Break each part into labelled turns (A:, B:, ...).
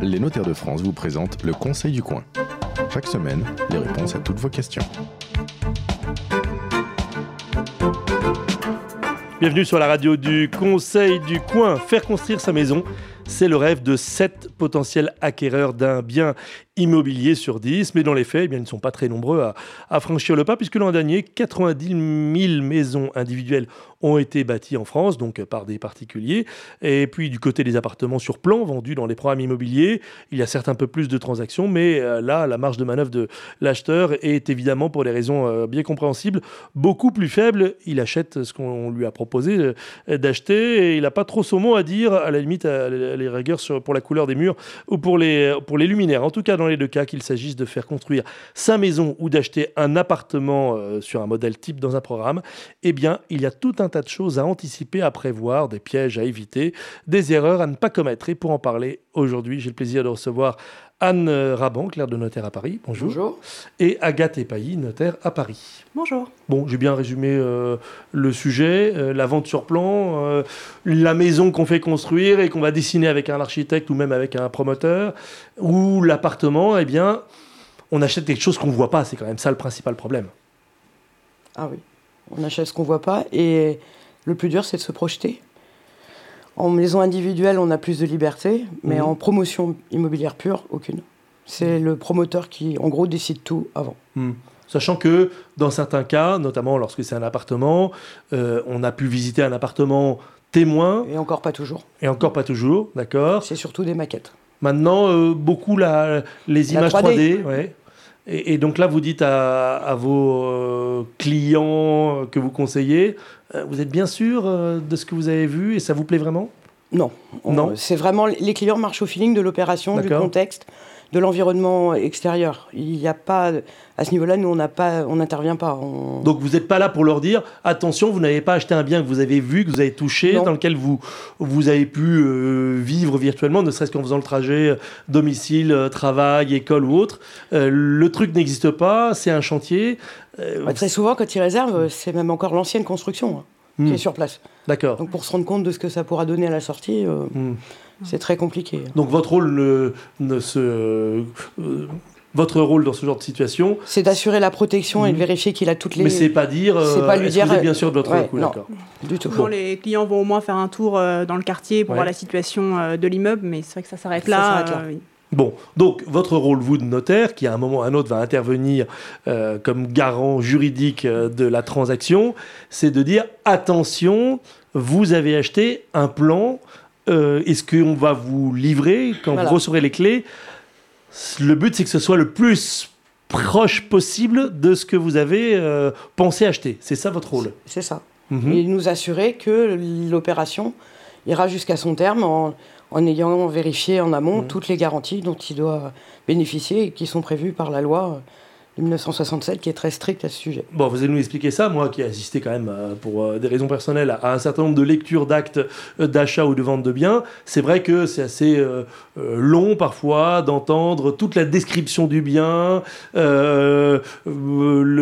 A: Les notaires de France vous présentent le Conseil du coin. Chaque semaine, les réponses à toutes vos questions.
B: Bienvenue sur la radio du Conseil du coin. Faire construire sa maison, c'est le rêve de sept potentiels acquéreurs d'un bien immobilier sur 10, mais dans les faits, eh bien, ils ne sont pas très nombreux à, franchir le pas, puisque l'an dernier, 90 000 maisons individuelles ont été bâties en France, donc par des particuliers. Et puis du côté des appartements sur plan vendus dans les programmes immobiliers, il y a certes un peu plus de transactions, mais euh, là, la marge de manœuvre de l'acheteur est évidemment, pour des raisons euh, bien compréhensibles, beaucoup plus faible. Il achète ce qu'on lui a proposé euh, d'acheter et il n'a pas trop son mot à dire, à la limite, les rigueurs pour la couleur des murs ou pour les, pour les luminaires. En tout cas, dans les deux cas, qu'il s'agisse de faire construire sa maison ou d'acheter un appartement sur un modèle type dans un programme, eh bien, il y a tout un tas de choses à anticiper, à prévoir, des pièges à éviter, des erreurs à ne pas commettre. Et pour en parler aujourd'hui, j'ai le plaisir de recevoir Anne Raban, clerc de notaire à Paris. Bonjour.
C: Bonjour.
B: Et Agathe Epailly, notaire à Paris.
C: Bonjour.
B: Bon, j'ai bien résumé euh, le sujet, euh, la vente sur plan, euh, la maison qu'on fait construire et qu'on va dessiner avec un architecte ou même avec un promoteur, ou l'appartement, eh bien, on achète quelque chose qu'on ne voit pas. C'est quand même ça le principal problème.
C: Ah oui, on achète ce qu'on voit pas et le plus dur, c'est de se projeter. En maison individuelle, on a plus de liberté, mais
B: Mhm.
C: en promotion immobilière pure, aucune. C'est le promoteur qui, en gros, décide tout avant.
B: Hmm. Sachant que dans certains cas, notamment lorsque c'est un appartement, euh, on a pu visiter un appartement témoin,
C: Et encore pas toujours.
B: et encore pas toujours, d'accord
C: C'est surtout des maquettes.
B: Maintenant, euh, beaucoup la, les
C: La
B: images
C: 3D.
B: 3D. ouais. Et, et donc là, vous dites à, à vos euh, clients que vous conseillez, euh, vous êtes bien sûr euh, de ce que vous avez vu et ça vous plaît vraiment?
C: Non. On-
B: Non.
C: C'est vraiment. Les clients marchent au feeling de l'opération, du contexte, de l'environnement extérieur. Il n'y a pas. À ce niveau-là, nous, on n'a pas, on n'intervient pas. On-
B: Donc vous n'êtes pas là pour leur dire attention, vous n'avez pas acheté un bien que vous avez vu, que vous avez touché,
C: Non.
B: dans lequel vous, vous avez pu euh, vivre virtuellement, ne serait-ce qu'en faisant le trajet euh, domicile, euh, travail, école ou autre. Euh, le truc n'existe pas, c'est un chantier. Euh,
C: Bah, très souvent, quand ils réservent, c'est même encore l'ancienne construction hein,
B: hmm,
C: qui est sur place.
B: D'accord.
C: Donc pour se rendre compte de ce que ça pourra donner à la sortie,
B: Hmm.
C: C'est très compliqué.
B: Donc votre rôle ne, ne se euh, votre rôle dans ce genre de situation,
C: C'est d'assurer la protection et de
B: Mhm.
C: vérifier qu'il a toutes les...
B: mais c'est pas dire
C: c'est
B: euh,
C: pas lui dire,
B: vous êtes bien sûr de votre
C: ouais,
B: coup,
C: non. du tout.
D: Les clients vont au moins faire un tour euh, dans le quartier pour
B: Ouais.
D: voir la situation de l'immeuble, mais c'est vrai que ça s'arrête là. euh,
B: Bon, donc votre rôle, vous, de notaire, qui à un moment ou à un autre va intervenir euh, comme garant juridique euh, de la transaction, c'est de dire attention, vous avez acheté un plan, euh, est-ce qu'on va vous livrer quand
C: Voilà.
B: vous recevrez les clés? Le but, c'est que ce soit le plus proche possible de ce que vous avez euh, pensé acheter. C'est ça votre rôle.
C: C'est ça.
B: Mhm.
C: Et nous assurer que l'opération ira jusqu'à son terme en, en ayant vérifié en amont
B: Mhm.
C: toutes les garanties dont il doit bénéficier et qui sont prévues par la loi de 1967 qui est très stricte à ce sujet.
B: Bon, vous allez nous expliquer ça, moi qui ai assisté quand même euh, pour euh, des raisons personnelles à un certain nombre de lectures d'actes euh, d'achat ou de vente de biens. C'est vrai que c'est assez euh, euh, long parfois d'entendre toute la description du bien, le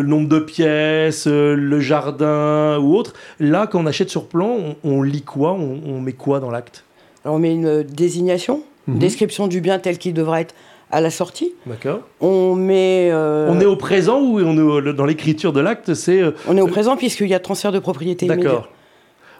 B: nombre de pièces, euh, le jardin ou autre. Là, quand on achète sur plan, on, on lit quoi? On, on met quoi dans l'acte?
C: Alors on met une désignation, une description du bien tel qu'il devra être à la sortie.
B: D'accord.
C: On met... euh,
B: On est au présent ou on est au- dans l'écriture de l'acte C'est euh,
C: on est au présent puisqu'il y a transfert de propriété immédiat.
B: d'accord.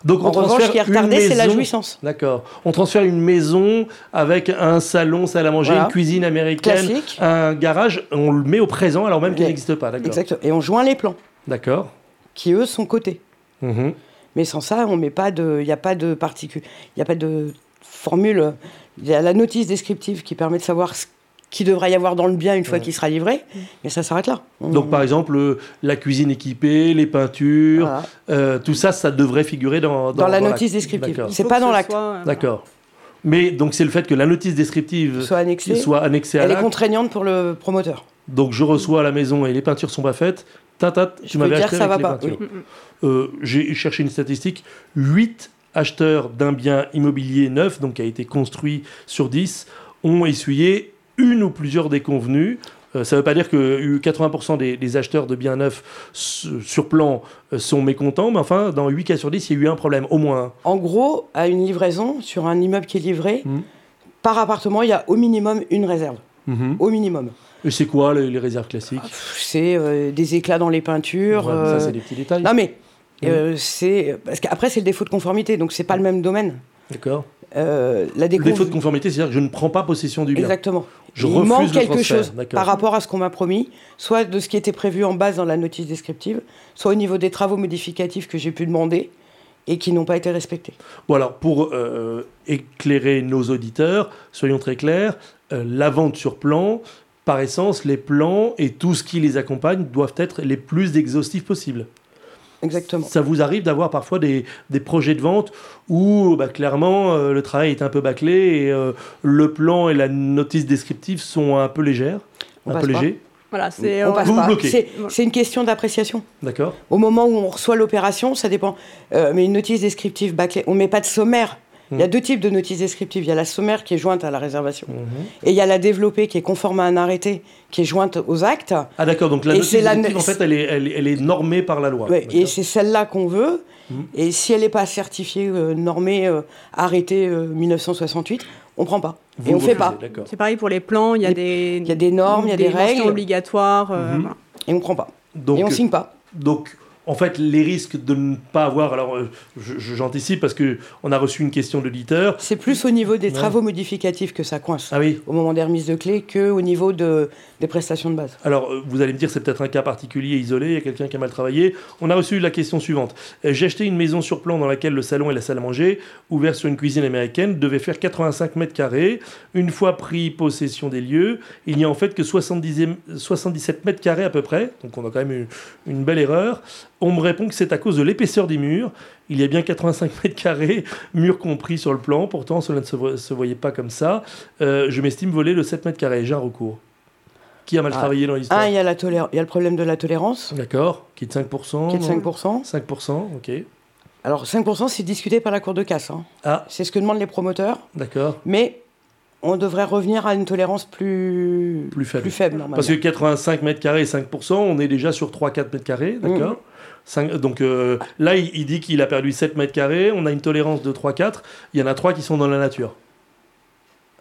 B: Donc on
C: En revanche,
B: transfère
C: ce qui est retardé, c'est la jouissance.
B: D'accord. On transfère une maison avec un salon, salle à manger,
C: Voilà.
B: une cuisine américaine,
C: Classique.
B: un garage. On le met au présent alors même qu'il n'existe pas. D'accord.
C: Exact. Et on joint les plans
B: D'accord.
C: qui, eux, sont cotés.
B: Mhm.
C: Mais sans ça, on met pas de, il n'y a pas de particules, il n'y a pas de formule. Il y a la notice descriptive qui permet de savoir ce qu'il devrait y avoir dans le bien une fois
B: Ouais.
C: qu'il sera livré, mais ça s'arrête là. On-
B: Donc par exemple, euh, la cuisine équipée, les peintures,
C: voilà.
B: euh, tout ça, ça devrait figurer dans,
C: dans, la
B: l'acte.
C: notice descriptive. C'est pas dans
D: ce
C: l'acte.
D: soit, euh.
B: D'accord. Mais donc c'est le fait que la notice descriptive
C: Soit annexée.
B: soit annexée à
C: Elle est contraignante pour le promoteur.
B: Donc je reçois à la maison et les peintures sont pas faites. Tatat, tu
C: Je
B: m'avais acheté
C: ça
B: avec
C: va
B: les
C: pas,
B: peintures.
D: Mm, mm.
B: Euh, J'ai cherché une statistique. 8 acheteurs d'un bien immobilier neuf, donc qui a été construit sur 10, ont essuyé une ou plusieurs déconvenues. Euh, ça ne veut pas dire que 80% des, des acheteurs de biens neufs sur plan euh, sont mécontents, mais enfin, dans 8 cas sur 10, il y a eu un problème, au moins un.
C: En gros, à une livraison, sur un immeuble qui est livré,
B: Mhm.
C: par appartement, il y a au minimum une réserve.
B: Mhm.
C: Au minimum.
B: Et c'est quoi les, les réserves classiques?
C: Pff, C'est euh, des éclats dans les peintures.
B: Ouais,
C: euh,
B: Ça, c'est des petits détails.
C: Non mais euh, c'est parce qu'après c'est le défaut de conformité, donc c'est pas le même domaine.
B: D'accord.
C: Euh, la
B: Le défaut de conformité, c'est-à-dire que je ne prends pas possession du bien.
C: Exactement.
B: Je
C: Il manque quelque chose par rapport à ce qu'on m'a promis, soit de ce qui était prévu en base dans la notice descriptive, soit au niveau des travaux modificatifs que j'ai pu demander et qui n'ont pas été respectés.
B: Bon alors, pour euh, éclairer nos auditeurs, soyons très clairs, euh, la vente sur plan, par essence, les plans et tout ce qui les accompagne doivent être les plus exhaustifs possibles.
C: Exactement.
B: Ça vous arrive d'avoir parfois des, des projets de vente où bah, clairement euh, le travail est un peu bâclé et euh, le plan et la notice descriptive sont un peu légères,
C: On
B: un peu légers.
D: Voilà, c'est.
C: On
D: euh,
C: passe
B: Vous vous
C: pas.
B: bloquez.
C: C'est- C'est une question d'appréciation.
B: D'accord
C: Au moment où on reçoit l'opération, ça dépend. Euh, mais une notice descriptive bâclée, on met pas de sommaire. Il y a deux types de notices descriptives. Il y a la sommaire qui est jointe à la réservation.
B: Mhm.
C: Et il y a la développée qui est conforme à un arrêté qui est jointe aux actes.
B: Ah d'accord, donc la
C: Et
B: notice
C: c'est la-
B: descriptive, en fait, elle est, elle, est- elle est normée par la loi.
C: Ouais, et c'est celle-là qu'on veut.
B: Mhm.
C: Et si elle n'est pas certifiée, euh, normée, euh, arrêtée euh, 1968, on prend pas.
B: Vous
C: et on fait
B: refusez,
C: pas.
D: C'est pareil pour les plans, il y a des.
C: Il y a des normes, il y a des,
D: mentions
C: règles,
D: obligatoires. euh,
B: Mhm.
D: voilà.
C: et on prend pas.
B: Donc,
C: et on signe pas.
B: Donc, en fait, les risques de ne pas avoir. Alors, euh, j'anticipe parce que on a reçu une question d'éditeur.
C: C'est plus au niveau des
B: Ouais.
C: travaux modificatifs que ça coince.
B: Ah oui.
C: Au moment des remises de clés que au niveau de, des prestations de base.
B: Alors, euh, vous allez me dire, c'est peut-être un cas particulier, isolé, il y a quelqu'un qui a mal travaillé. On a reçu la question suivante. Euh, J'ai acheté une maison sur plan dans laquelle le salon et la salle à manger, ouvert sur une cuisine américaine, devaient faire 85 mètres carrés. Une fois pris possession des lieux, il n'y a en fait que 70 77 mètres carrés à peu près. Donc, on a quand même eu une belle erreur. On me répond que c'est à cause de l'épaisseur des murs. Il y a bien 85 mètres carrés, murs compris sur le plan. Pourtant, cela ne se, voyait pas comme ça. Euh, je m'estime voler le 7 mètres carrés. J'ai un recours. Qui a mal
C: ah.
B: travaillé dans l'histoire
C: Ah, il y, a y a le problème de la tolérance.
B: D'accord. Qui est de 5%.
C: Qui est de 5%.
B: 5%, ok.
C: Alors, 5%, c'est discuté par la Cour de casse. Hein.
B: Ah.
C: C'est ce que demandent les promoteurs.
B: D'accord.
C: Mais on devrait revenir à une tolérance plus,
B: plus faible.
C: Plus faible
B: Parce que 85 mètres carrés, 5%, on est déjà sur 3-4 mètres carrés, d'accord. Mmh donc euh, là, il, dit qu'il a perdu 7 mètres carrés, on a une tolérance de 3-4, il y en a 3 qui sont dans la nature.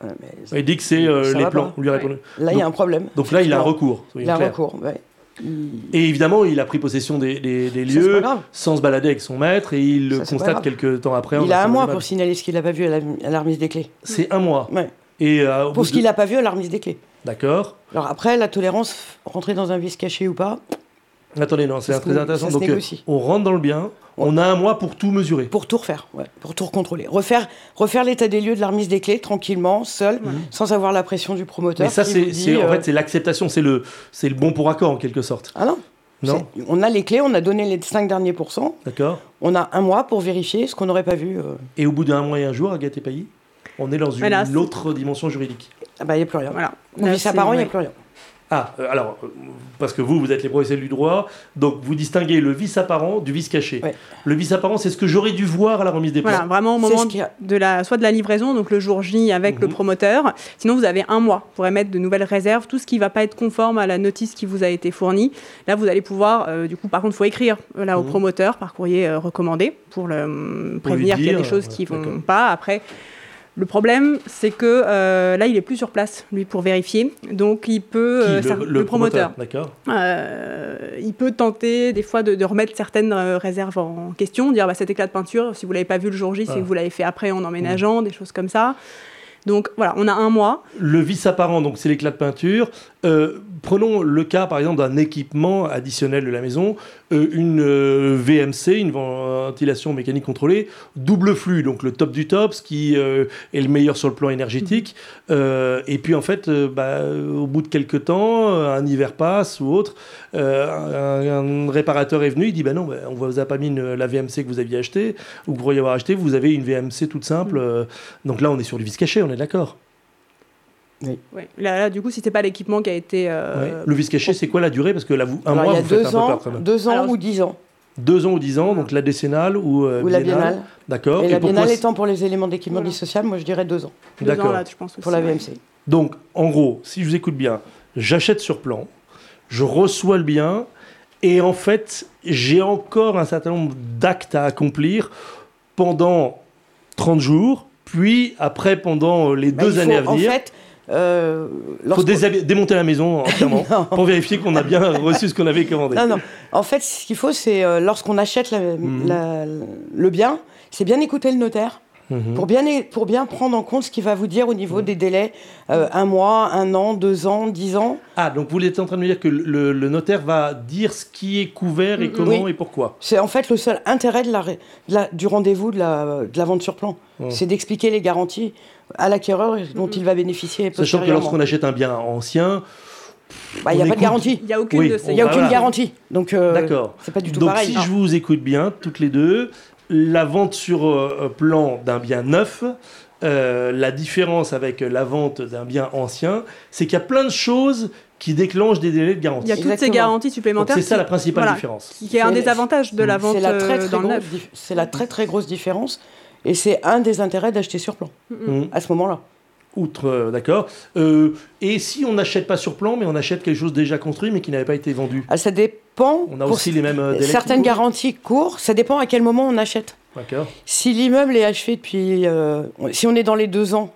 C: Ah,
B: il dit que c'est euh, les plans. On lui hein. ouais.
C: Là, il y a un problème.
B: Donc là, il a un recours.
C: Il a un recours.
B: Et évidemment, il a pris possession des, lieux sans se balader avec son maître et il le constate quelques temps après.
C: Il a un mois pour signaler ce qu'il n'a pas vu à la remise des clés.
B: C'est un mois. Et, euh,
C: pour ce qu'il n'a pas vu à la remise des clés.
B: D'accord.
C: Alors après, la tolérance, rentrer dans un vice caché ou pas,
B: Attendez, non, c'est très intéressant. Donc, euh, on rentre dans le bien, on a un mois pour tout mesurer.
C: pour tout refaire, ouais, pour tout recontrôler. Refaire, refaire l'état des lieux de la remise des clés tranquillement, seul, sans avoir la pression du promoteur.
B: Mais ça, c'est en
C: euh,
B: fait, c'est l'acceptation, c'est le, bon pour accord en quelque sorte.
C: Ah non, On a les clés, on a donné les 5 derniers pourcents.
B: D'accord
C: On a un mois pour vérifier ce qu'on n'aurait pas vu. euh.
B: Et au bout d'un mois et un jour, Agathe et Pailly, on est dans une
D: Voilà,
B: autre dimension juridique.
C: Ah bah, il n'y a plus rien.
D: Voilà.
C: On
D: Là,
C: vit ça
D: c'est-
C: par an, il n'y a plus rien.
B: Ah, euh, alors, euh, parce que vous, vous êtes les professionnels du droit, donc vous distinguez le vice apparent du vice caché.
C: Ouais.
B: Le vice apparent, c'est ce que j'aurais dû voir à la remise des plans.
D: Voilà, vraiment au moment de la, soit de la livraison, donc le jour J avec le
B: Mhm.
D: promoteur. Sinon, vous avez un mois pour émettre de nouvelles réserves. Tout ce qui ne va pas être conforme à la notice qui vous a été fournie. Là, vous allez pouvoir, euh, du coup, par contre, il faut écrire là, au
B: Mhm.
D: promoteur par courrier euh, recommandé pour le euh, prévenir qu'il y a des choses
B: ouais,
D: qui ne vont pas. Après, le problème, c'est que euh, là, il est plus sur place, lui, pour vérifier. Donc, il peut.
B: Qui,
D: euh,
B: le,
D: promoteur.
B: D'accord.
D: Euh, il peut tenter des fois de, de remettre certaines réserves en question, dire bah, cet éclat de peinture, si vous l'avez pas vu le jour J, c'est
B: Ah.
D: que vous l'avez fait après en emménageant, des choses comme ça. Donc voilà, on a un mois.
B: Le vice apparent, donc c'est l'éclat de peinture. Euh, prenons le cas, par exemple, d'un équipement additionnel de la maison, euh, une euh, VMC, une ventilation mécanique contrôlée, double flux, donc le top du top, ce qui est le meilleur sur le plan énergétique. Et puis en fait, bah, au bout de quelques temps, un hiver passe ou autre, un, un réparateur est venu, il dit bah non, bah, on vous a pas mis une- la VMC que vous aviez achetée ou que vous pourriez avoir acheté, vous avez une VMC toute simple. euh, donc là, on est sur du vice caché, on est d'accord.
D: Ouais. Là, là, du coup, si c'est pas l'équipement qui a été. euh,
B: Ouais. Le vice caché, c'est quoi la durée? Parce que là, vous, un
C: Alors,
B: mois,
C: il y a
B: vous faites un
C: deux
B: peu
C: ans,
B: peur quand même.
C: deux ans
D: Alors,
C: ou dix ans.
B: Deux ans ou dix ans, donc la décennale ou, euh,
C: ou la biennale.
B: D'accord.
C: Et la biennale étant pour les éléments d'équipement
D: Voilà.
C: dissociable, moi je dirais deux ans
B: D'accord.
D: là, je pense aussi.
C: pour la
D: ouais.
C: VMC.
B: Donc, en gros, si je vous écoute bien, j'achète sur plan, je reçois le bien, et en fait, j'ai encore un certain nombre d'actes à accomplir pendant 30 jours, Puis, après, pendant les
C: Bah,
B: deux années à
C: faut, En
B: venir,
C: fait, euh,
B: il faut
C: lorsqu'on-
B: déshabi- démonter la maison entièrement pour vérifier qu'on a bien reçu ce qu'on avait commandé.
C: Non, non. En fait, ce qu'il faut, c'est euh, lorsqu'on achète la-
B: Mhm.
C: la- le bien, c'est bien écouter le notaire
B: Mhm.
C: pour bien, pour bien prendre en compte ce qu'il va vous dire au niveau des délais. euh, un mois, un an, deux ans, dix ans.
B: Ah, donc vous êtes en train de me dire que le, le notaire va dire ce qui est couvert et
D: Mhm.
B: comment
C: Oui.
B: et pourquoi?
C: C'est en fait le seul intérêt de la, ré- de la- du rendez-vous de la, de la vente sur plan. C'est d'expliquer les garanties à l'acquéreur dont
D: Mhm.
C: il va bénéficier
B: Sachant que lorsqu'on achète un bien ancien,
C: Bah, Il n'y
B: on
C: a pas de garantie.
D: Il n'y a aucune
B: Oui,
D: de
C: n'y a
B: bah,
C: aucune
B: voilà.
C: garantie. Donc, euh,
B: D'accord.
C: c'est pas du tout
B: Donc
C: pareil.
B: si je vous écoute bien, toutes les deux, la vente sur euh, plan d'un bien neuf, euh, la différence avec la vente d'un bien ancien, c'est qu'il y a plein de choses qui déclenchent des délais de garantie.
D: Il y a toutes ces garanties supplémentaires.
B: C'est ça la principale
D: voilà,
B: différence.
D: Qui est un des avantages de la vente
C: la très,
D: euh,
C: très
D: dans le
C: grosse
D: neuf.
C: dif- c'est la très très grosse différence. Et c'est un des intérêts d'acheter sur plan,
B: Mhm.
C: à ce moment-là.
B: Outre, euh, d'accord. Euh, et si on n'achète pas sur plan, mais on achète quelque chose déjà construit, mais qui n'avait pas été vendu,
C: Ah, ça dépend.
B: on a aussi les mêmes euh, délais.
C: certaines garanties courent, ça dépend à quel moment on achète.
B: D'accord.
C: Si l'immeuble est achevé depuis. euh, si on est dans les deux ans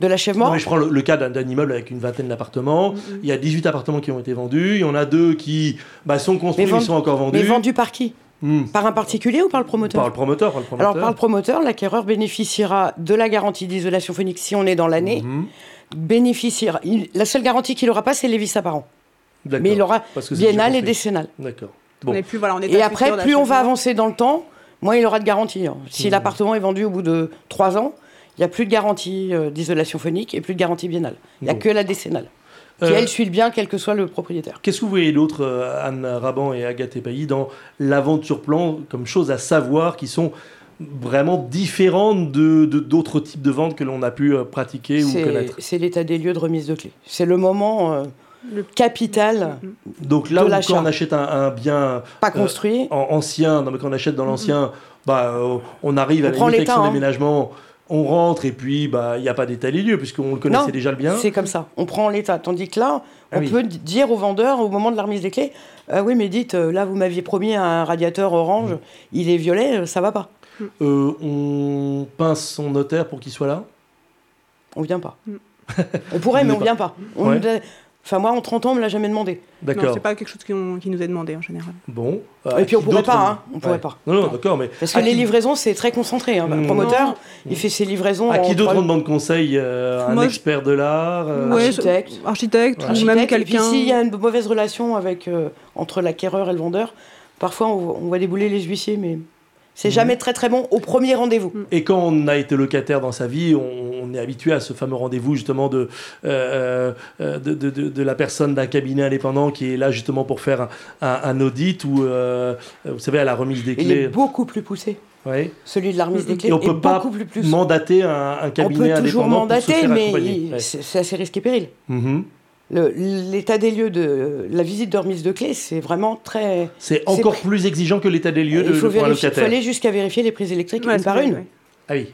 C: de l'achèvement,
B: Non, mais je prends le, le cas d'un immeuble avec une vingtaine d'appartements. Il y a 18 appartements qui ont été vendus. Il y en a deux qui bah, sont construits,
C: Mais vend-
B: sont encore vendus.
C: mais vendu par qui?
B: Hmm.
C: Par un particulier ou par le promoteur
B: Par le promoteur, par le promoteur.
C: Alors, par le promoteur, l'acquéreur bénéficiera de la garantie d'isolation phonique si on est dans l'année.
B: Mhm.
C: Bénéficiera. il- la seule garantie qu'il n'aura pas, c'est les vis à parents.
B: D'accord.
C: Mais il aura biennale et décennale.
B: D'accord.
D: On
B: Bon.
D: est plus, voilà, on est
C: Et après, plus on va avancer dans le temps, moins il aura de garantie. hein. Si
B: Mhm.
C: l'appartement est vendu au bout de trois ans, il n'y a plus de garantie euh, d'isolation phonique et plus de garantie biennale. Il n'y a
B: Bon.
C: que la décennale, qui
B: Euh,
C: elle suit le bien, quel que soit le propriétaire.
B: Qu'est-ce que vous voyez d'autre, euh, Anne Raban et Agathe Epailly, dans la vente sur plan, comme choses à savoir qui sont vraiment différentes de de- d'autres types de ventes que l'on a pu euh, pratiquer ou connaître?
C: c'est l'état des lieux de remise de clés. C'est le moment euh,
D: Le-
C: capital,
B: Donc là
C: de
B: où quand on achète un, un bien
C: pas
B: Euh,
C: construit.
B: en- ancien, non, mais quand on achète dans l'ancien, bah, euh, on arrive
C: On
B: à la
C: prend
B: limite avec
C: l'état,
B: son
C: hein.
B: déménagement, on rentre et puis bah il n'y a pas d'état des lieux puisqu'on le connaissait
C: Non,
B: déjà le bien.
C: C'est comme ça. On prend l'état. Tandis que là,
B: Ah
C: on
B: oui.
C: peut dire au vendeur au moment de la remise des clés Ah Oui, mais dites, euh, là, vous m'aviez promis un radiateur orange,
B: Mm.
C: il est violet, euh, ça va pas.
B: Euh, on pince son notaire pour qu'il soit là?
C: On vient pas.
D: Mm.
C: on pourrait, mais on
B: venez
C: vient pas. On
B: Ouais.
C: nous a- Enfin, moi, en 30 ans, on me l'a jamais demandé.
B: D'accord.
D: c'est pas quelque chose qui, on- qui nous est demandé en général.
B: Bon. Euh,
C: Et puis, on
B: qui
C: pourrait pas, hein. On pourrait pas.
B: Non, non,
C: Non.
B: d'accord, mais
C: Parce que les
B: qui-
C: livraisons, c'est très concentré. hein.
B: Mm.
C: Le promoteur,
D: Non.
C: il fait ses livraisons.
B: à qui d'autre on demande conseil euh, Un
D: Moi,
B: expert de l'art euh,
D: Ouais,
C: architecte.
D: architecte, ou
C: architecte.
D: même quelqu'un.
C: s'il y a une mauvaise relation avec, euh, entre l'acquéreur et le vendeur, parfois, on, voit- on voit débouler les huissiers, mais c'est
B: Mhm.
C: jamais très, très bon au premier rendez-vous.
B: Et quand on a été locataire dans sa vie, on, on est habitué à ce fameux rendez-vous justement de, euh, euh, de, de- de- de la personne d'un cabinet indépendant qui est là justement pour faire un, un- un audit ou, euh, vous savez, à la remise des
C: Il est
B: clés.
C: beaucoup plus poussé.
B: Ouais.
C: Celui de la remise des clés
B: Et on
C: est
B: peut pas
C: beaucoup plus poussé.
B: mandater un, un
C: On
B: cabinet
C: peut toujours
B: indépendant
C: mandater, mais
B: Ouais.
C: c'est assez risqué péril.
B: Mhm.
C: Le- L'état des lieux de la visite de remise de clés, c'est vraiment très.
B: C'est encore plus exigeant que l'état des lieux de,
C: il faut,
B: de- pour un
C: vérifier, il faut aller jusqu'à vérifier les prises électriques
D: Ouais,
C: une
D: c'est
C: par
D: vrai,
C: une.
D: ouais.
B: Ah oui.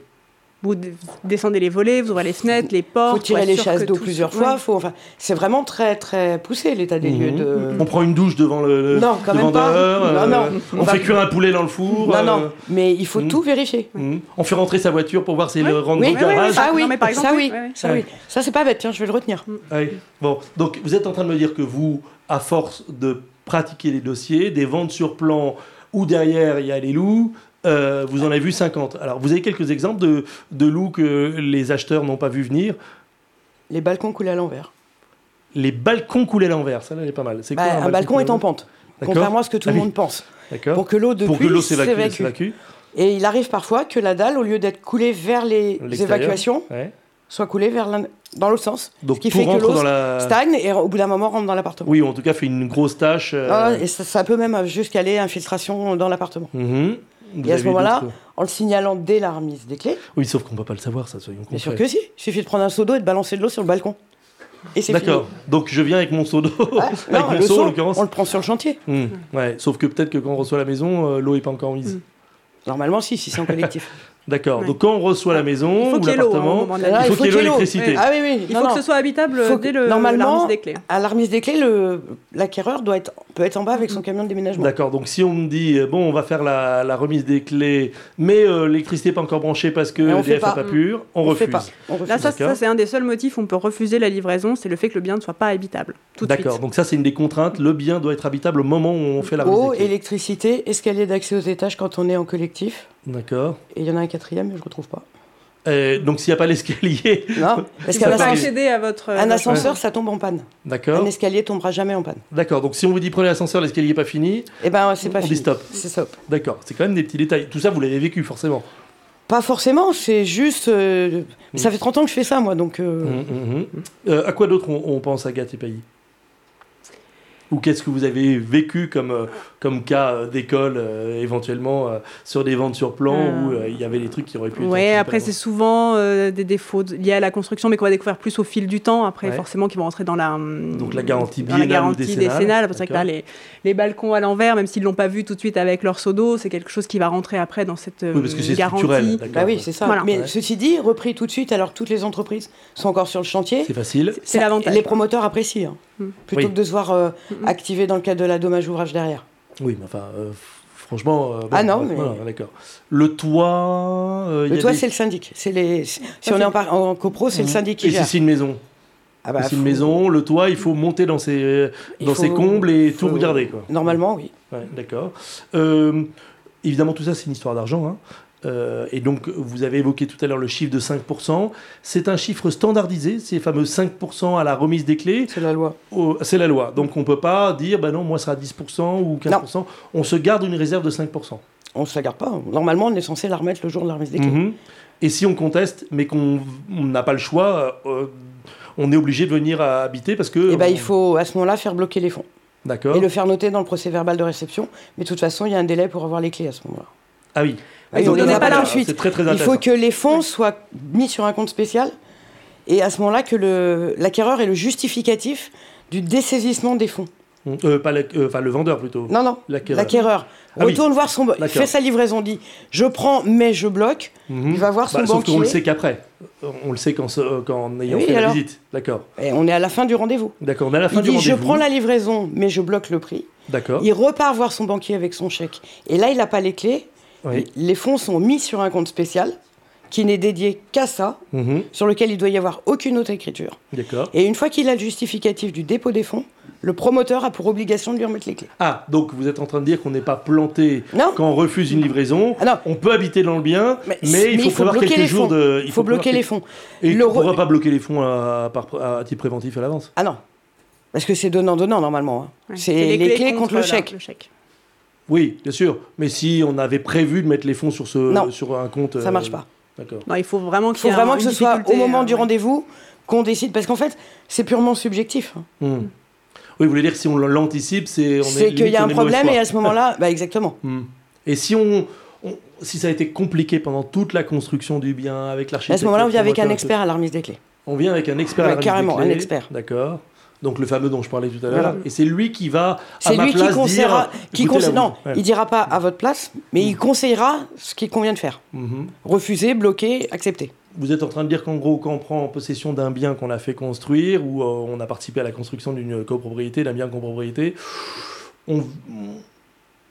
D: Vous descendez les volets, vous ouvrez les fenêtres, les
C: Il
D: portes.
C: faut tirer les chasses d'eau plusieurs
D: ouais.
C: fois. Faut, enfin, c'est vraiment très très poussé l'état des
B: Mhm.
C: lieux de.
B: On prend une douche devant le, le-
C: Non, quand même pas.
B: vendeur.
C: Non,
B: euh,
C: non.
B: On,
C: On va-
B: fait cuire un poulet dans le four.
C: Non,
B: euh,
C: non, mais il faut
B: Mhm.
C: tout vérifier.
B: mhm. On fait rentrer sa voiture pour voir si
D: Ouais.
B: le rentre
C: Oui,
B: dans le
D: ouais,
B: garage.
C: Ah oui,
D: Non, mais par exemple,
C: ça
D: oui,
C: oui, ça oui. Ça c'est pas bête, tiens, je vais le retenir.
B: Ah oui. Bon, donc vous êtes en train de me dire que vous, à force de pratiquer les dossiers, des ventes sur plan où derrière il y a les loups, euh, vous en avez vu 50. Alors vous avez quelques exemples de, de loups que les acheteurs n'ont pas vu venir?
C: Les balcons coulés à l'envers.
B: Les balcons coulés à l'envers, ça là, elle est pas mal. C'est
C: Bah,
B: quoi
C: un balcon est en pente, contrairement à ce que tout
B: Ah
C: le
B: oui.
C: monde pense. Pour que l'eau de
B: Pour que l'eau s'évacue.
C: Et il arrive parfois que la dalle, au lieu d'être coulée vers les évacuations,
B: Ouais.
C: soit coulée vers dans l'autre sens.
B: Donc
C: ce qui fait que l'eau
B: la.
C: stagne et au bout d'un moment rentre dans l'appartement.
B: Oui, ou en tout cas fait une grosse tâche. euh,
C: Ah, et ça, ça peut même jusqu'à aller infiltration dans l'appartement.
B: mhm. Vous
C: Et à ce moment-là, en le signalant dès la remise des clés,
B: Oui, sauf qu'on ne peut pas le savoir, ça, soyons
C: bien sûr
B: concrets.
C: que si, il suffit de prendre un seau d'eau et de balancer de l'eau sur le balcon. Et c'est fini.
B: D'accord. Donc je viens avec mon seau d'eau. Avec
C: non,
B: mon seau, en l'occurrence.
C: on le prend sur le chantier.
B: Hmm, Ouais. Sauf que peut-être que quand on reçoit la maison, euh, l'eau n'est pas encore mise.
C: Normalement, si, si c'est en collectif.
B: D'accord.
D: Ouais.
B: Donc quand on reçoit la maison
D: Il faut
B: ou
D: qu'il y ait l'eau, au
B: l'appartement,
D: la
C: Ah,
B: il faut qu'il y ait
C: l'eau.
B: l'électricité.
C: Ah oui, oui.
D: Il
C: non,
D: faut
C: non.
D: que ce soit habitable
C: Faut
D: dès le
C: normalement,
D: la remise des clés.
C: À la remise des clés, l'acquéreur doit être, peut être en bas avec son camion de déménagement.
B: D'accord, donc si on me dit, euh, bon, on va faire la, la remise des clés, mais euh, l'électricité n'est pas encore branchée parce que
C: Mais on fait
B: EDF n'a
C: pas.
B: pas pu, on,
C: On
B: refuse.
C: fait pas. On refuse.
D: Là, ça, c'est un des seuls motifs où on peut refuser la livraison, c'est le fait que le bien ne soit pas habitable. Tout de suite.
B: D'accord, donc ça c'est une des contraintes, le bien doit être habitable au moment où on fait la remise
C: Eau,
B: des clés.
C: électricité, escalier d'accès aux étages quand on est en collectif?
B: D'accord.
C: Et il y en a un quatrième, mais je ne retrouve pas.
B: Euh, donc s'il n'y a pas l'escalier,
C: Non, parce qu'un ascenseur,
D: accéder à votre.
C: un
D: votre-
C: ascenseur, ça tombe en panne.
B: d'accord.
C: Un escalier tombera jamais en panne.
B: D'accord, donc si on vous dit prenez l'ascenseur, l'escalier n'est pas fini,
C: Eh ben, c'est pas
B: On dit
C: fini.
B: stop.
C: C'est stop.
B: d'accord, c'est quand même des petits détails. Tout ça vous l'avez vécu forcément.
C: Pas forcément, c'est juste. euh,
B: Mm.
C: Ça fait 30 ans que je fais ça, moi, donc. euh,
B: mhm. Euh, à quoi d'autre on, on pense à Gath et Pays Ou qu'est-ce que vous avez vécu comme, euh, comme cas euh, d'école, euh, éventuellement, euh, sur des ventes sur plan,
D: Euh.
B: où euh, il y avait des trucs qui auraient pu être... peu
D: après c'est souvent euh, des défauts liés à la construction, mais qu'on va découvrir plus au fil du temps. Après,
B: Ouais.
D: forcément, qui vont rentrer dans la hum,
B: Donc la garantie
D: dans la
B: biennale ou
D: garantie
B: décennale,
D: décennale. C'est vrai que là, les, les balcons à l'envers, même s'ils l'ont pas vu tout de suite avec leur seau d'eau, c'est quelque chose qui va rentrer après dans cette
B: Oui, parce que c'est
D: garantie.
B: structurel.
C: Bah oui, c'est ça.
D: Voilà.
C: Mais
B: Ouais.
C: ceci dit, repris tout de suite, alors toutes les entreprises sont encore sur le chantier.
B: C'est facile.
D: C'est l'avantage.
C: Les promoteurs apprécient, hein,
D: Mm.
C: plutôt
B: Oui.
C: que de se voir euh,
D: Mm.
C: activer dans le cadre de la dommage ouvrage derrière.
B: Oui, mais enfin, euh, franchement... euh, bon,
C: Ah non, mais-
B: voilà, d'accord. Le toit... euh,
C: Le toit,
B: des-
C: c'est le syndic. C'est les... Si
D: Ça,
C: on est en, par- en copro, c'est le
B: Mhm.
C: syndic qui
B: Et si c'est une maison
C: Ah bah,
B: Si c'est une maison, le toit, il faut monter dans ses,
C: il
B: dans
C: faut-
B: ses combles et tout regarder, quoi.
C: Normalement, oui.
B: Ouais, D'accord. Euh, évidemment, tout ça, c'est une histoire d'argent. hein. Euh, et donc, vous avez évoqué tout à l'heure le chiffre de 5%. C'est un chiffre standardisé, ces fameux 5% à la remise des clés.
C: C'est la loi.
B: C'est la loi. Donc, on ne peut pas dire, bah non, moi, ça sera 10% ou 15%. On se garde une réserve de 5%.
C: On ne se la garde pas. Normalement, on est censé la remettre le jour de la remise des clés.
B: Mhm. Et si on conteste, mais qu'on on n'a pas le choix, euh, on est obligé de venir à habiter parce que...
C: Et ben,
B: on-
C: il faut à ce moment-là faire bloquer les fonds
B: D'accord.
C: et le faire noter dans le procès verbal de réception. Mais de toute façon, il y a un délai pour avoir les clés à ce moment-là.
B: Ah oui.
C: On les
D: donnez
C: a
D: pas
C: pas
D: la-
C: tout de suite.
B: C'est très très
C: Il faut que les fonds soient mis sur un compte spécial et à ce moment-là que l'acquéreur ait le justificatif du dessaisissement des fonds.
B: Euh, pas la- euh, enfin, le vendeur plutôt.
C: Non, non,
B: L'acquéreur. Ah oui.
C: Retourne voir son...
B: D'accord.
C: fait sa livraison, dit « je prends mais je bloque
B: Mhm.
C: Il va voir son
B: Bah, Sauf
C: banquier.
B: qu'on le sait qu'après. On le sait qu'en qu'en ayant
C: Oui,
B: fait
C: alors
B: la visite. D'accord. ».
C: Et on est à la fin du rendez-vous.
B: D'accord. On est à la fin
C: Il
B: du
C: dit « je
B: rendez-vous.
C: prends la livraison mais je bloque le prix
B: D'accord. ».
C: Il repart voir son banquier avec son chèque. Et là, il n'a pas les clés.
B: Oui.
C: Les fonds sont mis sur un compte spécial qui n'est dédié qu'à ça,
B: Mhm.
C: sur lequel il doit y avoir aucune autre écriture.
B: D'accord.
C: Et une fois qu'il a le justificatif du dépôt des fonds, le promoteur a pour obligation de lui remettre les clés.
B: Ah, donc vous êtes en train de dire qu'on n'est pas planté
C: Non.
B: quand on refuse une livraison.
C: Ah non.
B: On peut habiter dans le bien, mais,
C: Mais-
B: il
C: mais
B: faut
C: il faut
B: prévoir
C: bloquer
B: quelques
C: les
B: jours
C: fonds.
B: de.
C: Il faut bloquer les fonds.
B: Et
C: Le
B: on ne
C: re-
B: pourra pas bloquer les fonds à, titre préventif à l'avance.
C: Ah non. Parce que c'est donnant-donnant normalement. hein.
D: Ouais.
C: C'est les, clés contre, le
D: la-
C: chèque.
D: le chèque.
B: Oui, bien sûr. Mais si on avait prévu de mettre les fonds sur, ce,
C: Non.
B: sur un compte.
C: Ça
B: euh,
C: marche pas.
B: D'accord.
D: Non, il faut vraiment
C: Il
D: qu'il
C: faut vraiment
D: un-
C: que ce soit au moment
D: euh,
C: du
D: ouais.
C: rendez-vous qu'on décide. Parce qu'en fait, c'est purement subjectif. hein.
B: Hmm. Oui, vous voulez dire que si on l'anticipe, c'est.
C: C'est qu'il y a un problème et à ce moment-là, bah exactement.
B: Hmm. Et si on, on- si ça a été compliqué pendant toute la construction du bien avec
C: À
B: l'architecte,
C: ce moment-là, on vient avec un expert à la remise des clés.
B: On vient avec un expert. à la remise des
C: carrément, un
B: clés.
C: expert.
B: D'accord. Donc le fameux dont je parlais tout à l'heure.
C: Voilà.
B: Et c'est lui qui va à ma
C: lui qui
B: place
C: conseillera,
B: dire,
C: qui
B: écoutez,
C: conseille-
B: là,
C: non,
B: ouais.
C: il dira pas à votre place, mais il conseillera ce qu'il convient de faire.
B: Mhm.
C: Refuser, bloquer, accepter.
B: Vous êtes en train de dire qu'en gros, quand on prend possession d'un bien qu'on a fait construire ou euh, on a participé à la construction d'une copropriété, d'un bien copropriété, on,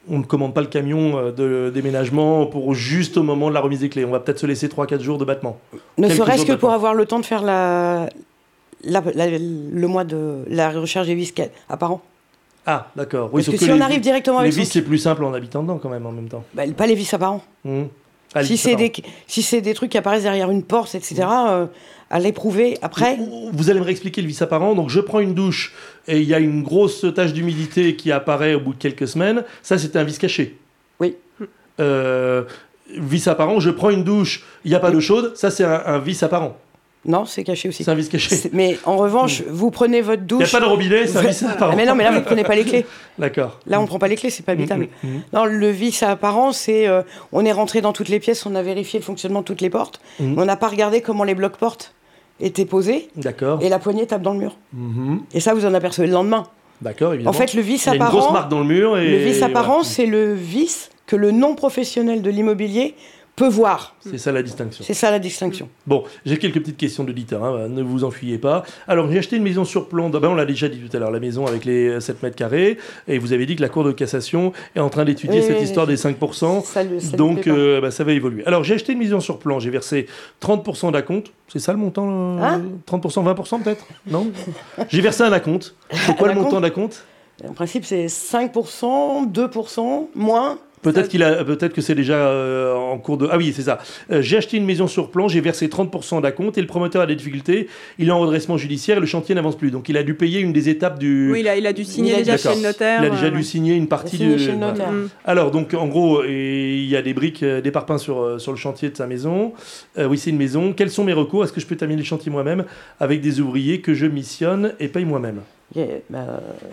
B: on ne commande pas le camion euh, de déménagement pour juste au moment de la remise des clés. On va peut-être se laisser 3-4 jours de battement.
C: Ne serait-ce que pour avoir le temps de faire la, la- la- le mois de la recherche des vis qu'a- apparents.
B: Ah, d'accord. Oui,
C: Parce que si
B: les,
C: on arrive directement
B: les
C: avec
B: vis,
C: son...
B: c'est plus simple en habitant dedans quand même en même temps.
C: Bah, pas les vis apparents.
B: Mhm. Ah, les
C: Si c'est des, si c'est des trucs qui apparaissent derrière une porte, etc., euh, à l'éprouver après.
B: Vous allez me réexpliquer le vis apparent. Donc, je prends une douche et il y a une grosse tache d'humidité qui apparaît au bout de quelques semaines. Ça, c'était un vis caché.
C: Oui.
B: Euh, vis apparent, je prends une douche, il n'y a pas d'eau chaude. Ça, c'est un, un vis apparent.
C: Non, c'est caché aussi.
B: C'est un vis caché.
C: Mais en revanche, vous prenez votre
B: Il n'y a
C: douche.
B: pas de robinet, c'est un vis apparent.
C: mais non, mais là, vous ne prenez pas les clés.
B: D'accord.
C: Là, on ne prend pas les clés, c'est pas habitable.
B: Mhm, mhm.
C: Non, le vice apparent, c'est euh, on est rentré dans toutes les pièces, on a vérifié le fonctionnement de toutes les portes, on n'a pas regardé comment les blocs portes étaient posés
B: D'accord.
C: et la poignée tape dans le mur. Et ça, vous en apercevez le lendemain.
B: D'accord, évidemment.
C: En fait, le vice
B: il y a une grosse
C: apparent,
B: marque dans le mur. Et
C: le vice apparent,
B: voilà.
C: c'est le vice que le non professionnel de l'immobilier peut voir.
B: C'est ça la distinction.
C: C'est ça la distinction.
B: Bon, j'ai quelques petites questions d'auditeurs, hein, ne vous enfuyez pas. Alors, j'ai acheté une maison sur plan. Ben, on l'a déjà dit tout à l'heure, la maison avec les 7 mètres carrés. Et vous avez dit que la Cour de cassation est en train d'étudier cette histoire des 5%.
C: Ça ça
B: donc, euh, bah, ça va évoluer. Alors, j'ai acheté une maison sur plan. J'ai versé 30% d'acompte. C'est ça le montant euh,
C: Hein
B: 30%, 20% peut-être? Non? J'ai versé un acompte. C'est quoi le montant
C: acompte
B: d'acompte?
C: En principe, c'est 5%, 2%, moins.
B: Peut-être qu'il a, peut-être que c'est déjà euh, en cours de. Ah oui, c'est ça. Euh, j'ai acheté une maison sur plan, j'ai versé 30% d'acompte et le promoteur a des difficultés. Il est en redressement judiciaire et le chantier n'avance plus. Donc il a dû payer une des étapes du.
D: Oui, il a, il a dû signer
C: Il a
D: déjà chez le notaire.
B: Il a déjà
D: euh,
B: dû
D: ouais.
B: signer une partie du.
C: chez le
B: voilà.
C: notaire.
D: Mm.
B: Alors, donc, en gros, il y a des briques, des parpaings sur, sur le chantier de sa maison. Euh, oui, c'est une maison. Quels sont mes recours? Est-ce que je peux terminer le chantier moi-même avec des ouvriers que je missionne et paye moi-même?
C: Il y a, bah,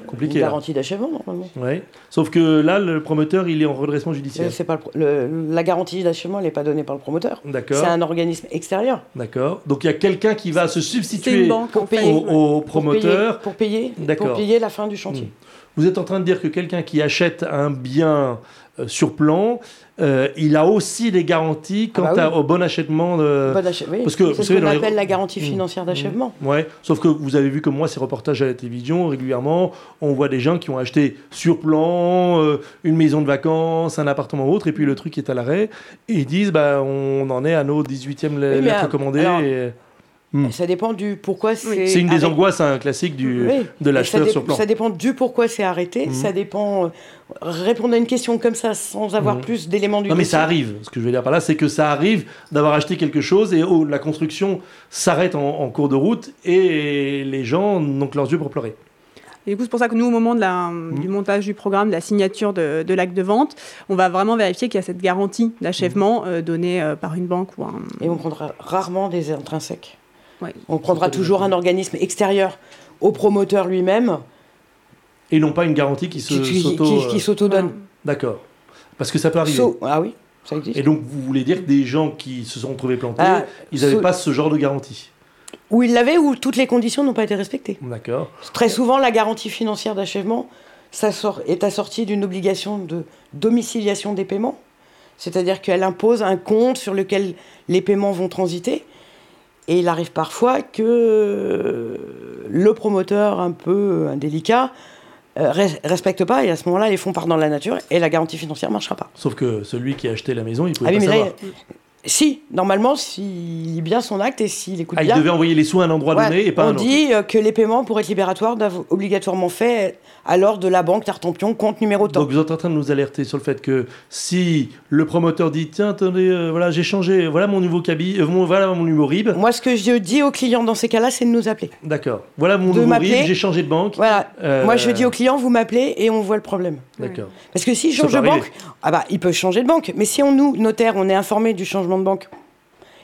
B: Compliqué,
C: Une garantie d'achèvement, normalement.
B: Ouais. Sauf que là, le promoteur, il est en redressement judiciaire.
C: c'est pas le la garantie d'achèvement, elle n'est pas donnée par le promoteur. C'est
B: D'accord.
C: un organisme extérieur.
B: D'accord. Donc, il y a quelqu'un qui va se
D: C'est une
B: substituer
D: banque
C: Pour payer.
B: au, au
C: Pour
B: promoteur.
C: payer, pour payer,
B: D'accord.
C: pour payer la fin du chantier.
B: Vous êtes en train de dire que quelqu'un qui achète un bien sur plan, euh, il a aussi des garanties quant
C: Ah bah
B: à-
C: oui.
B: au bon achèvement de...
C: Bon achè- oui,
B: parce que,
C: c'est ce qu'on
B: les-
C: appelle la garantie
B: Mmh.
C: financière d'achèvement.
B: Ouais, sauf que vous avez vu comme moi ces reportages à la télévision régulièrement, on voit des gens qui ont acheté sur plan euh, une maison de vacances, un appartement ou autre, et puis le truc est à l'arrêt, et ils disent bah on en est à nos 18e
C: mais
B: lettres commandées.
C: alors,
B: et- Hmm.
C: Ça dépend du pourquoi c'est.
B: C'est une des
C: arrêté.
B: angoisses hein, classiques du,
C: Oui.
B: de
C: Et
B: l'acheteur sur plan.
C: Ça dépend du pourquoi c'est arrêté.
B: Mhm.
C: Ça dépend. euh, répondre à une question comme ça sans avoir
B: Mhm.
C: plus d'éléments du
B: Non mais ça arrive. Ce que je veux dire par là, c'est que ça arrive d'avoir acheté quelque chose et oh, la construction s'arrête en, en cours de route et les gens n'ont que leurs yeux pour pleurer.
D: Et du coup, c'est pour ça que nous, au moment de la-
B: Mmh.
D: du montage du programme, de la signature de, de l'acte de vente, on va vraiment vérifier qu'il y a cette garantie d'achèvement euh, donnée euh, par une banque ou un.
C: Et on prendra rarement des intrinsèques.
D: Ouais.
C: On prendra toujours un organisme extérieur au promoteur lui-même
B: Et non pas une garantie qui se
C: qui,
B: s'auto.
C: qui-
B: euh,
C: qui s'auto-donne.
B: D'accord. Parce que ça peut arriver.
C: Ah oui, ça existe.
B: Et donc, vous voulez dire que des gens qui se sont retrouvés plantés,
C: Ah,
B: ils n'avaient pas ce genre de garantie
C: Où il l'avait, où toutes les conditions n'ont pas été respectées.
B: D'accord.
C: Très souvent, la garantie financière d'achèvement ça sort- est assortie d'une obligation de domiciliation des paiements. C'est-à-dire qu'elle impose un compte sur lequel les paiements vont transiter. Et il arrive parfois que euh, le promoteur, un peu indélicat, euh, res- respecte pas. Et à ce moment-là, les fonds partent dans la nature et la garantie financière ne marchera pas.
B: Sauf que celui qui a acheté la maison, il pouvait
C: Ah
B: pas
C: mais là,
B: savoir.
C: Si, normalement, s'il lit bien son acte et s'il écoute
B: Ah, il
C: bien.
B: devait envoyer les sous à un endroit
C: Ouais,
B: donné et pas à
C: on
B: un autre.
C: dit euh, que les paiements, pour être libératoires, doivent obligatoirement fait alors de la banque Tartampion, compte numéro tant.
B: Donc vous êtes en train de nous alerter sur le fait que si le promoteur dit tiens attendez euh, voilà j'ai changé voilà mon nouveau cabis euh, mon- voilà mon numéro RIB
C: Moi, ce que je dis aux clients dans ces cas-là, c'est de nous appeler.
B: d'accord voilà mon
C: De
B: nouveau. RIB j'ai changé de banque
C: Voilà.
B: Euh,
C: Moi, je dis aux clients, vous m'appelez et on voit le problème.
B: d'accord
C: Parce que
B: Ça
C: change de banque, ah bah, il peut changer de banque. Mais si on, nous, notaire, on est informé du changement de banque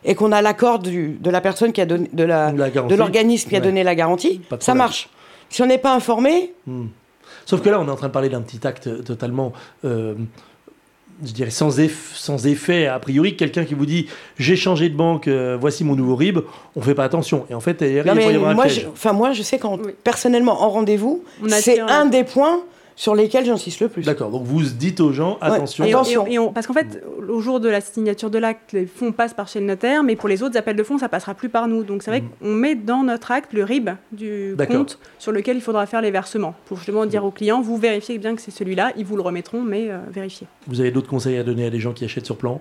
C: et qu'on a l'accord de la personne qui a donné, de la, de l'organisme qui a
B: Ouais.
C: donné la garantie, ça marche. Si on n'est pas informé,
B: Hmm. sauf que là on est en train de parler d'un petit acte totalement euh, je dirais sans, eff- sans effet a priori quelqu'un qui vous dit j'ai changé de banque euh, voici mon nouveau RIB on fait pas attention et en fait
C: Non,
B: il y un
C: moi,
B: piège.
C: je, moi, je sais qu'en
D: Oui.
C: personnellement, en rendez-vous, c'est un des points sur lesquels j'insiste le plus.
B: d'accord donc vous dites aux gens attention
D: Et
C: Attention.
D: et on- et on- parce qu'en fait, au jour de la signature de l'acte, les fonds passent par chez le notaire, mais pour les autres appels de fonds, ça passera plus par nous. Donc c'est vrai
B: Mhm.
D: qu'on met dans notre acte le RIB du compte sur lequel il faudra faire les versements. Pour justement dire aux clients, vous vérifiez bien que c'est celui-là, ils vous le remettront, mais euh, vérifiez.
B: vous avez d'autres conseils à donner à des gens qui achètent sur plan?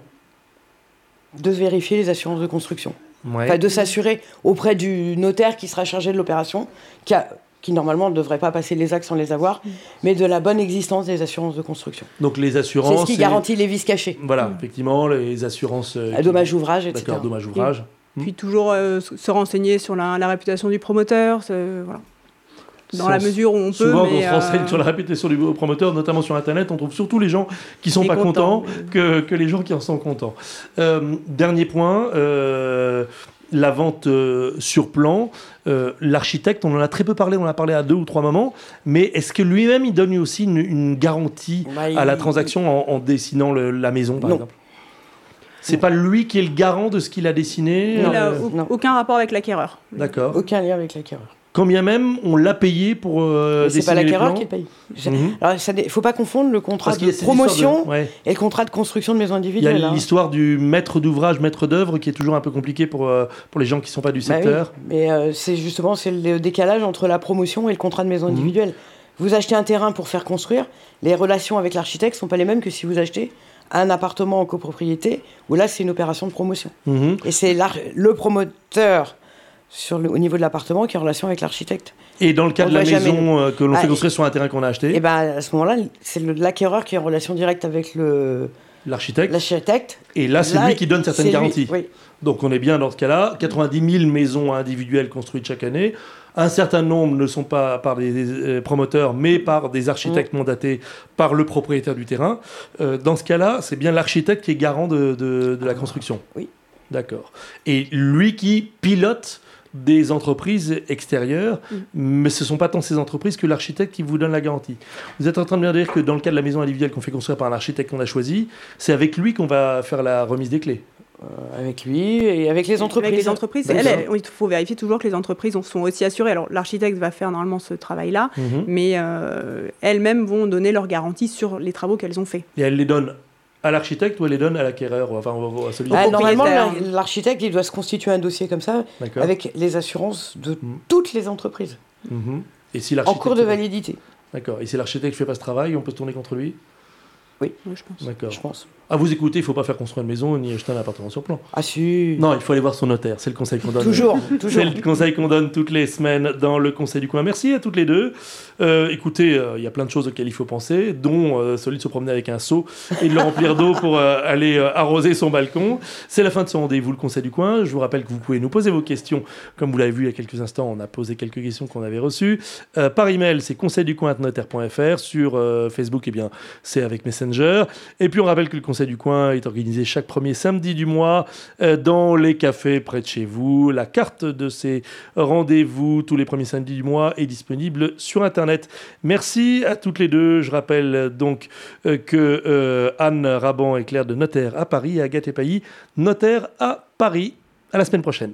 C: De vérifier les assurances de construction.
B: ouais.
C: Enfin, de s'assurer auprès du notaire qui sera chargé de l'opération, qui, a- qui normalement ne devrait pas passer les actes sans les avoir, mais de la bonne existence des assurances de construction.
B: donc les
C: C'est
B: assurances
C: ce qui
B: et-
C: garantit les vices cachés.
B: Voilà, effectivement, les assurances. euh,
C: À
B: qui-
C: dommage ouvrage, etc.
B: D'accord, dommage ouvrage. Hmm.
D: Puis toujours euh, se se renseigner sur la, la réputation du promoteur, c'est- voilà. dans la mesure où on peut.
B: Souvent,
D: mais,
B: quand on se renseigne
D: euh,
B: sur la réputation du promoteur, notamment sur Internet, on trouve surtout les gens qui sont pas contents que, que les gens qui en sont contents. Euh, dernier point, euh, la vente euh, sur plan. Euh, L'architecte, on en a très peu parlé, on en a parlé à deux ou trois moments, mais est-ce que lui-même, il donne aussi une, une garantie
C: Bah,
B: à la
C: il-
B: transaction en, en dessinant le- la maison, par
C: Non.
B: exemple? C'est pas lui qui est le garant de ce qu'il a dessiné?
D: Il n'a
B: euh,
D: aucun rapport avec l'acquéreur.
B: D'accord.
C: Aucun lien avec l'acquéreur.
B: Quand bien même on l'a payé pour euh,
C: C'est pas l'acquéreur qui le paye. Alors, il ne faut pas confondre le contrat de promotion
B: de- ouais.
C: et le contrat de construction de maisons
B: Il y a
C: hein.
B: l'histoire du maître d'ouvrage, maître d'œuvre, qui est toujours un peu compliqué pour, euh, pour les gens qui ne sont pas du
C: Bah oui,
B: secteur.
C: mais euh, c'est justement c'est le décalage entre la promotion et le contrat de maison
B: Mhm.
C: individuelle. Vous achetez un terrain pour faire construire, les relations avec l'architecte sont pas les mêmes que si vous achetez un appartement en copropriété, où là c'est une opération de promotion.
B: Mhm.
C: Et c'est le promoteur sur le, au niveau de l'appartement qui est en relation avec l'architecte.
B: Et dans le cas
C: On
B: de la
C: jamais-
B: maison euh, que l'on
C: Ah,
B: fait construire sur un terrain qu'on a acheté,
C: Et ben à ce moment-là, c'est l'acquéreur qui est en relation directe avec le-
B: l'architecte,
C: l'architecte.
B: et là c'est lui qui donne certaines
C: lui,
B: garanties.
C: oui.
B: Donc on est bien dans ce cas-là. 90 000 maisons individuelles construites chaque année. Un certain nombre ne sont pas par des euh, promoteurs, mais par des architectes mandatés par le propriétaire du terrain. Euh, dans ce cas-là, c'est bien l'architecte qui est garant de, de- de la construction.
C: Oui.
B: D'accord. Et lui qui pilote des entreprises extérieures, mais ce ne sont pas tant ces entreprises que l'architecte qui vous donne la garantie. Vous êtes en train de me dire que dans le cas de la maison individuelle qu'on fait construire par un architecte qu'on a choisi, c'est avec lui qu'on va faire la remise des clés.
C: Euh, avec lui et avec les entreprises.
D: Avec les entreprises, elles, elles- il faut vérifier toujours que les entreprises en sont aussi assurées. Alors l'architecte va faire normalement ce travail-là,
B: Mhm.
D: mais euh, elles-mêmes vont donner leur garantie sur les travaux qu'elles ont faits.
B: Et elle les donne à l'architecte ou elle les donne à l'acquéreur, enfin à celui
C: Ah,
D: Au
C: normalement, l'architecte, il doit se constituer un dossier comme ça, avec les assurances de
B: Mhm.
C: toutes les entreprises,
B: Mhm. Et si
C: en cours de validité,
B: D'accord. Et si l'architecte ne fait pas ce travail, on peut se tourner contre lui?
D: Oui, je pense.
B: D'accord.
C: je pense.
B: À vous écouter, il ne faut pas faire construire une maison ni acheter un appartement sur plan.
C: Ah si,
B: Non, il faut aller voir son notaire. C'est le conseil qu'on donne.
C: toujours,
B: C'est
C: toujours.
B: le conseil qu'on donne toutes les semaines dans le Conseil du coin. Merci à toutes les deux. Euh, écoutez, euh, il y a plein de choses auxquelles il faut penser, dont euh, celui de se promener avec un seau et de le remplir d'eau pour euh, aller euh, arroser son balcon. C'est la fin de ce rendez-vous, le Conseil du coin. Je vous rappelle que vous pouvez nous poser vos questions. Comme vous l'avez vu il y a quelques instants, on a posé quelques questions qu'on avait reçues. Euh, par email, c'est conseilducoin.notaire.fr. Sur euh, Facebook, eh bien, c'est avec Messenger. Et puis on rappelle que le Conseil du coin est organisé chaque premier samedi du mois euh, dans les cafés près de chez vous. La carte de ces rendez-vous tous les premiers samedis du mois est disponible sur Internet. Merci à toutes les deux. Je rappelle donc euh, que euh, Anne Raban est claire de notaire à Paris et Agathe Epailly, notaire à Paris. À la semaine prochaine.